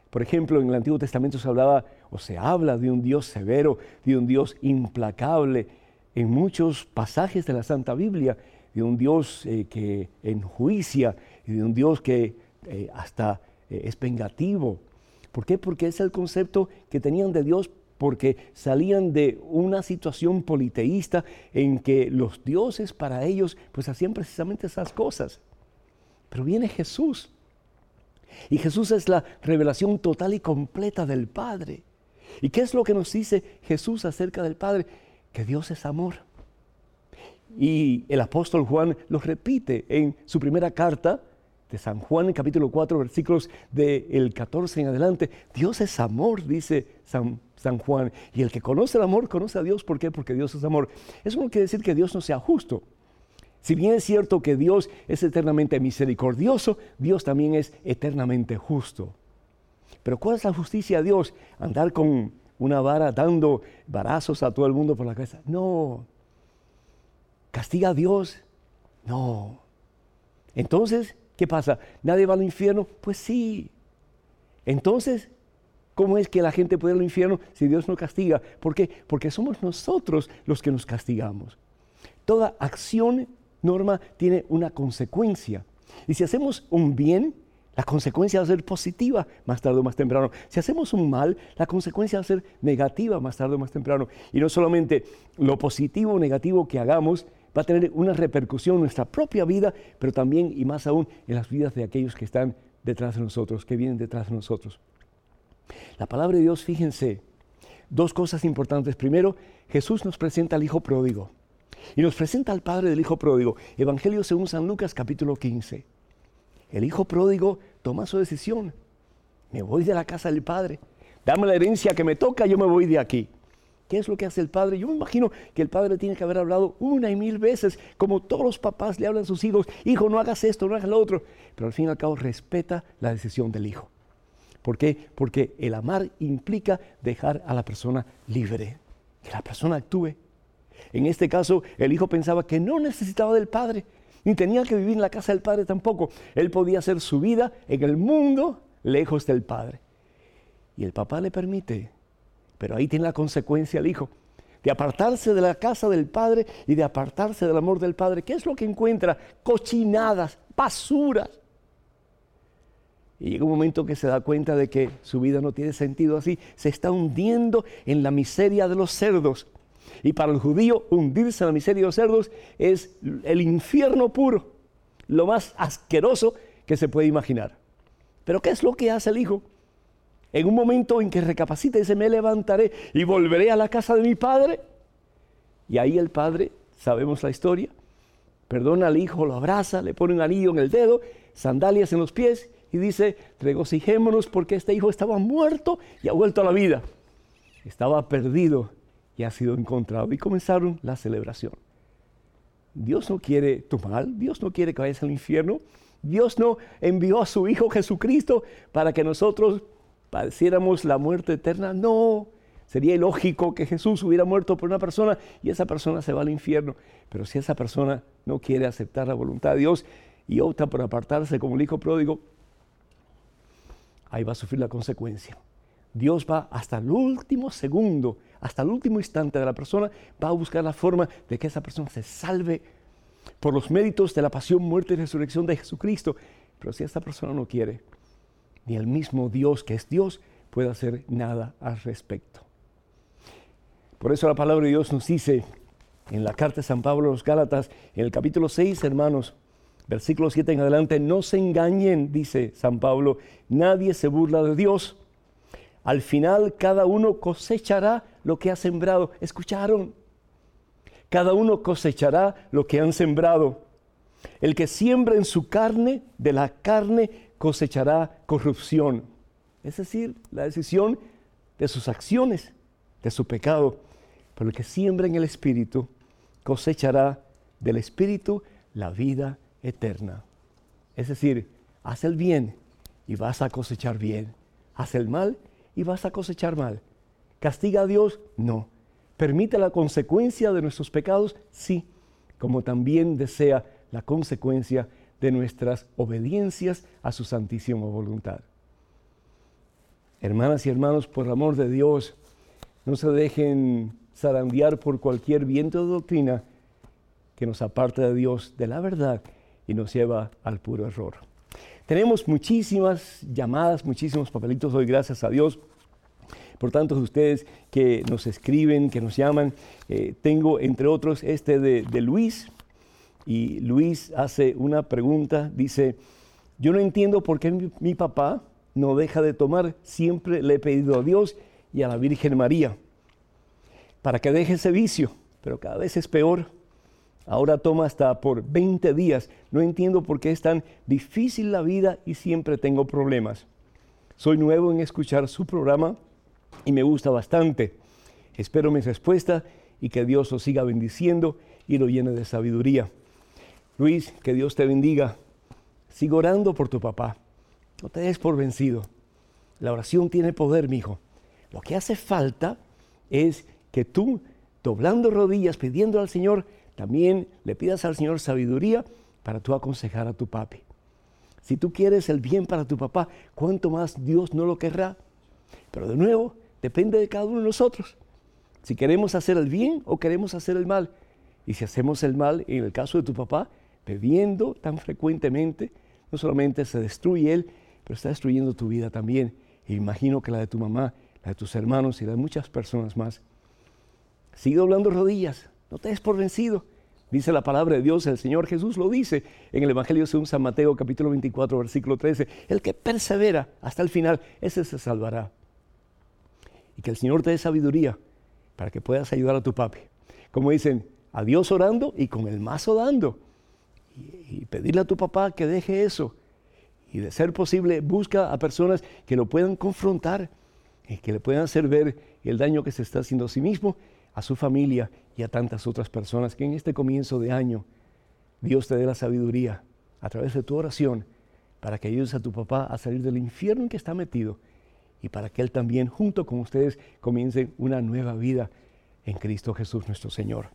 Por ejemplo, en el Antiguo Testamento se hablaba o se habla de un Dios severo, de un Dios implacable. En muchos pasajes de la Santa Biblia, de un Dios eh, que enjuicia y de un Dios que eh, hasta eh, es vengativo. ¿Por qué? Porque es el concepto que tenían de Dios porque salían de una situación politeísta en que los dioses para ellos pues hacían precisamente esas cosas. Pero viene Jesús y Jesús es la revelación total y completa del Padre. ¿Y qué es lo que nos dice Jesús acerca del Padre? Que Dios es amor. Y el apóstol Juan lo repite en su primera carta de San Juan, capítulo 4, versículos del 14 en adelante. Dios es amor, dice San, San, Juan. Y el que conoce el amor, conoce a Dios. ¿Por qué? Porque Dios es amor. Eso no quiere decir que Dios no sea justo. Si bien es cierto que Dios es eternamente misericordioso, Dios también es eternamente justo. Pero ¿cuál es la justicia de Dios? Andar con una vara dando varazos a todo el mundo por la cabeza. No. ¿Castiga a Dios? No. Entonces, ¿qué pasa? ¿Nadie va al infierno? Pues sí. Entonces, ¿Cómo es que la gente puede ir al infierno si Dios no castiga? ¿Por qué? Porque somos nosotros los que nos castigamos. Toda acción, norma, tiene una consecuencia. Y si hacemos un bien, la consecuencia va a ser positiva más tarde o más temprano. Si hacemos un mal, la consecuencia va a ser negativa más tarde o más temprano. Y no solamente lo positivo o negativo que hagamos va a tener una repercusión en nuestra propia vida, pero también y más aún en las vidas de aquellos que están detrás de nosotros, que vienen detrás de nosotros. La palabra de Dios, fíjense, dos cosas importantes. Primero, Jesús nos presenta al Hijo Pródigo y nos presenta al Padre del Hijo Pródigo. Evangelio según San Lucas capítulo 15. El hijo pródigo toma su decisión. Me voy de la casa del padre. Dame la herencia que me toca, yo me voy de aquí. ¿Qué es lo que hace el padre? Yo me imagino que el padre tiene que haber hablado una y mil veces, como todos los papás le hablan a sus hijos, hijo, no hagas esto, no hagas lo otro. Pero al fin y al cabo respeta la decisión del hijo. ¿Por qué? Porque el amar implica dejar a la persona libre, que la persona actúe. En este caso, el hijo pensaba que no necesitaba del padre, ni tenía que vivir en la casa del Padre tampoco. Él podía hacer su vida en el mundo lejos del Padre. Y el papá le permite, pero ahí tiene la consecuencia el hijo, de apartarse de la casa del Padre y de apartarse del amor del Padre. ¿Qué es lo que encuentra? Cochinadas, basuras. Y llega un momento que se da cuenta de que su vida no tiene sentido así. Se está hundiendo en la miseria de los cerdos. Y para el judío hundirse en la miseria de los cerdos es el infierno puro, lo más asqueroso que se puede imaginar. Pero ¿qué es lo que hace el hijo? En un momento en que recapacita y dice, me levantaré y volveré a la casa de mi padre. Y ahí el padre, sabemos la historia, perdona al hijo, lo abraza, le pone un anillo en el dedo, sandalias en los pies y dice, regocijémonos porque este hijo estaba muerto y ha vuelto a la vida. Estaba perdido y ha sido encontrado. Y comenzaron la celebración. Dios no quiere tu mal, Dios no quiere que vayas al infierno. Dios no envió a su Hijo Jesucristo para que nosotros padeciéramos la muerte eterna. No, sería ilógico que Jesús hubiera muerto por una persona y esa persona se va al infierno. Pero si esa persona no quiere aceptar la voluntad de Dios y opta por apartarse como el Hijo pródigo, ahí va a sufrir la consecuencia. Dios va hasta el último segundo hasta el último instante de la persona, va a buscar la forma de que esa persona se salve por los méritos de la pasión, muerte y resurrección de Jesucristo. Pero si esta persona no quiere, ni el mismo Dios que es Dios puede hacer nada al respecto. Por eso la palabra de Dios nos dice en la carta de San Pablo a los Gálatas, en el capítulo 6, hermanos, versículo 7 en adelante, no se engañen, dice San Pablo, nadie se burla de Dios. Al final cada uno cosechará lo que ha sembrado. ¿Escucharon? Cada uno cosechará lo que han sembrado. El que siembra en su carne, de la carne cosechará corrupción. Es decir, la decisión de sus acciones, de su pecado. Pero el que siembra en el Espíritu cosechará del Espíritu la vida eterna. Es decir, haz el bien y vas a cosechar bien. Haz el mal y vas a cosechar mal. ¿Castiga a Dios? No. ¿Permite la consecuencia de nuestros pecados? Sí, como también desea la consecuencia de nuestras obediencias a su santísima voluntad. Hermanas y hermanos, por amor de Dios, no se dejen zarandear por cualquier viento de doctrina que nos aparte de Dios, de la verdad, y nos lleva al puro error. Tenemos muchísimas llamadas, muchísimos papelitos hoy, gracias a Dios. Por tanto, de ustedes que nos escriben, que nos llaman, eh, tengo entre otros este de, de Luis. Y Luis hace una pregunta, dice, yo no entiendo por qué mi, mi papá no deja de tomar. Siempre le he pedido a Dios y a la Virgen María para que deje ese vicio, pero cada vez es peor. Ahora toma hasta por 20 días. No entiendo por qué es tan difícil la vida y siempre tengo problemas. Soy nuevo en escuchar su programa y me gusta bastante. Espero mi respuesta y que Dios lo siga bendiciendo y lo llene de sabiduría. Luis, que Dios te bendiga. Sigo orando por tu papá. No te des por vencido. La oración tiene poder, mi hijo. Lo que hace falta es que tú, doblando rodillas, pidiendo al Señor, también le pidas al Señor sabiduría para tú aconsejar a tu papi. Si tú quieres el bien para tu papá, ¿cuánto más Dios no lo querrá? Pero de nuevo, depende de cada uno de nosotros. Si queremos hacer el bien o queremos hacer el mal. Y si hacemos el mal, en el caso de tu papá, bebiendo tan frecuentemente, no solamente se destruye él, pero está destruyendo tu vida también. Y imagino que la de tu mamá, la de tus hermanos y la de muchas personas más. Sigue doblando rodillas, no te des por vencido. Dice la palabra de Dios, el Señor Jesús lo dice en el Evangelio según San Mateo capítulo 24 versículo 13, el que persevera hasta el final, ese se salvará. Y que el Señor te dé sabiduría para que puedas ayudar a tu papi. Como dicen, a Dios orando y con el mazo dando. Y, pedirle a tu papá que deje eso. Y de ser posible, busca a personas que lo puedan confrontar y que le puedan hacer ver el daño que se está haciendo a sí mismo, a su familia y a tantas otras personas. Que en este comienzo de año Dios te dé la sabiduría a través de tu oración para que ayudes a tu papá a salir del infierno en que está metido y para que Él también, junto con ustedes, comience una nueva vida en Cristo Jesús nuestro Señor.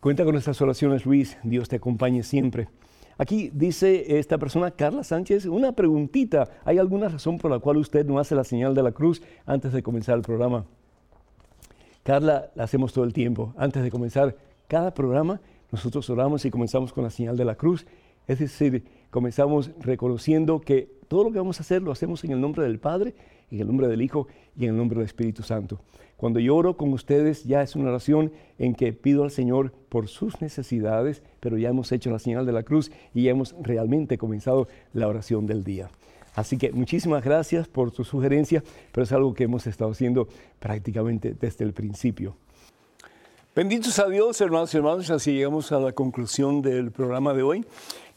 Cuenta con nuestras oraciones, Luis. Dios te acompañe siempre. Aquí dice esta persona, Carla Sánchez, una preguntita. ¿Hay alguna razón por la cual usted no hace la señal de la cruz antes de comenzar el programa? Carla, la hacemos todo el tiempo. Antes de comenzar cada programa, nosotros oramos y comenzamos con la señal de la cruz. Es decir, comenzamos reconociendo que todo lo que vamos a hacer lo hacemos en el nombre del Padre, en el nombre del Hijo y en el nombre del Espíritu Santo. Cuando yo oro con ustedes ya es una oración en que pido al Señor por sus necesidades, pero ya hemos hecho la señal de la cruz y ya hemos realmente comenzado la oración del día. Así que muchísimas gracias por tu sugerencia, pero es algo que hemos estado haciendo prácticamente desde el principio. Benditos a Dios, hermanos y hermanos, así llegamos a la conclusión del programa de hoy.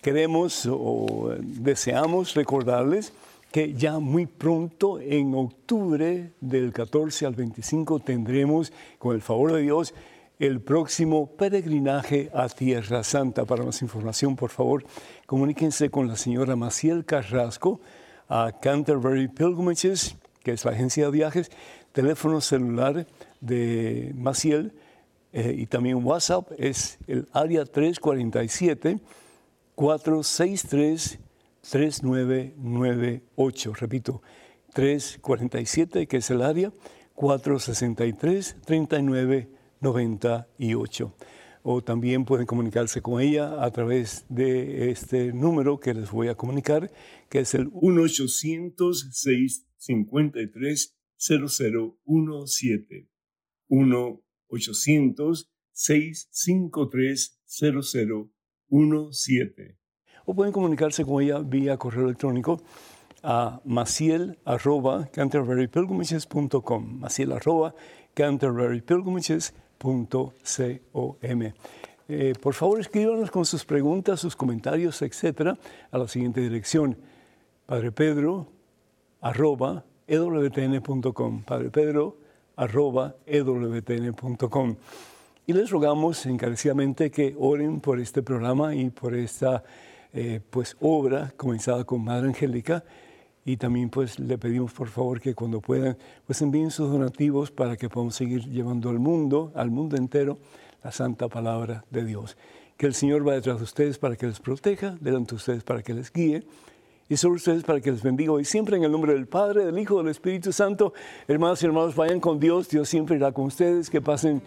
Queremos o deseamos recordarles que ya muy pronto, en octubre del 14 al 25, tendremos, con el favor de Dios, el próximo peregrinaje a Tierra Santa. Para más información, por favor, comuníquense con la señora Maciel Carrasco a Canterbury Pilgrimages, que es la agencia de viajes, teléfono celular de Maciel eh, y también WhatsApp es el área 347 463 3998. Repito, 347, que es el área 463 3998 o también pueden comunicarse con ella a través de este número que les voy a comunicar, que es el 1-800-653-0017. 1-800-653-0017. O pueden comunicarse con ella vía correo electrónico a maciel arroba canterburypilgrimages.com maciel arroba canterburypilgrimages.com .com. Eh, por favor, escríbanos con sus preguntas, sus comentarios, etcétera, a la siguiente dirección: Padre Pedro, arroba, ewtn.com. Padre Pedro, arroba, ewtn.com. Y les rogamos encarecidamente que oren por este programa y por esta eh, pues, obra comenzada con Madre Angélica y también pues le pedimos por favor que cuando puedan pues envíen sus donativos para que podamos seguir llevando al mundo, al mundo entero, la santa palabra de Dios. Que el Señor va detrás de ustedes para que les proteja, delante de ustedes para que les guíe y sobre ustedes para que les bendiga hoy siempre en el nombre del Padre, del Hijo, del Espíritu Santo. Hermanos y hermanos, vayan con Dios, Dios siempre irá con ustedes, que pasen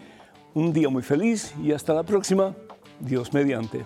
un día muy feliz y hasta la próxima, Dios mediante.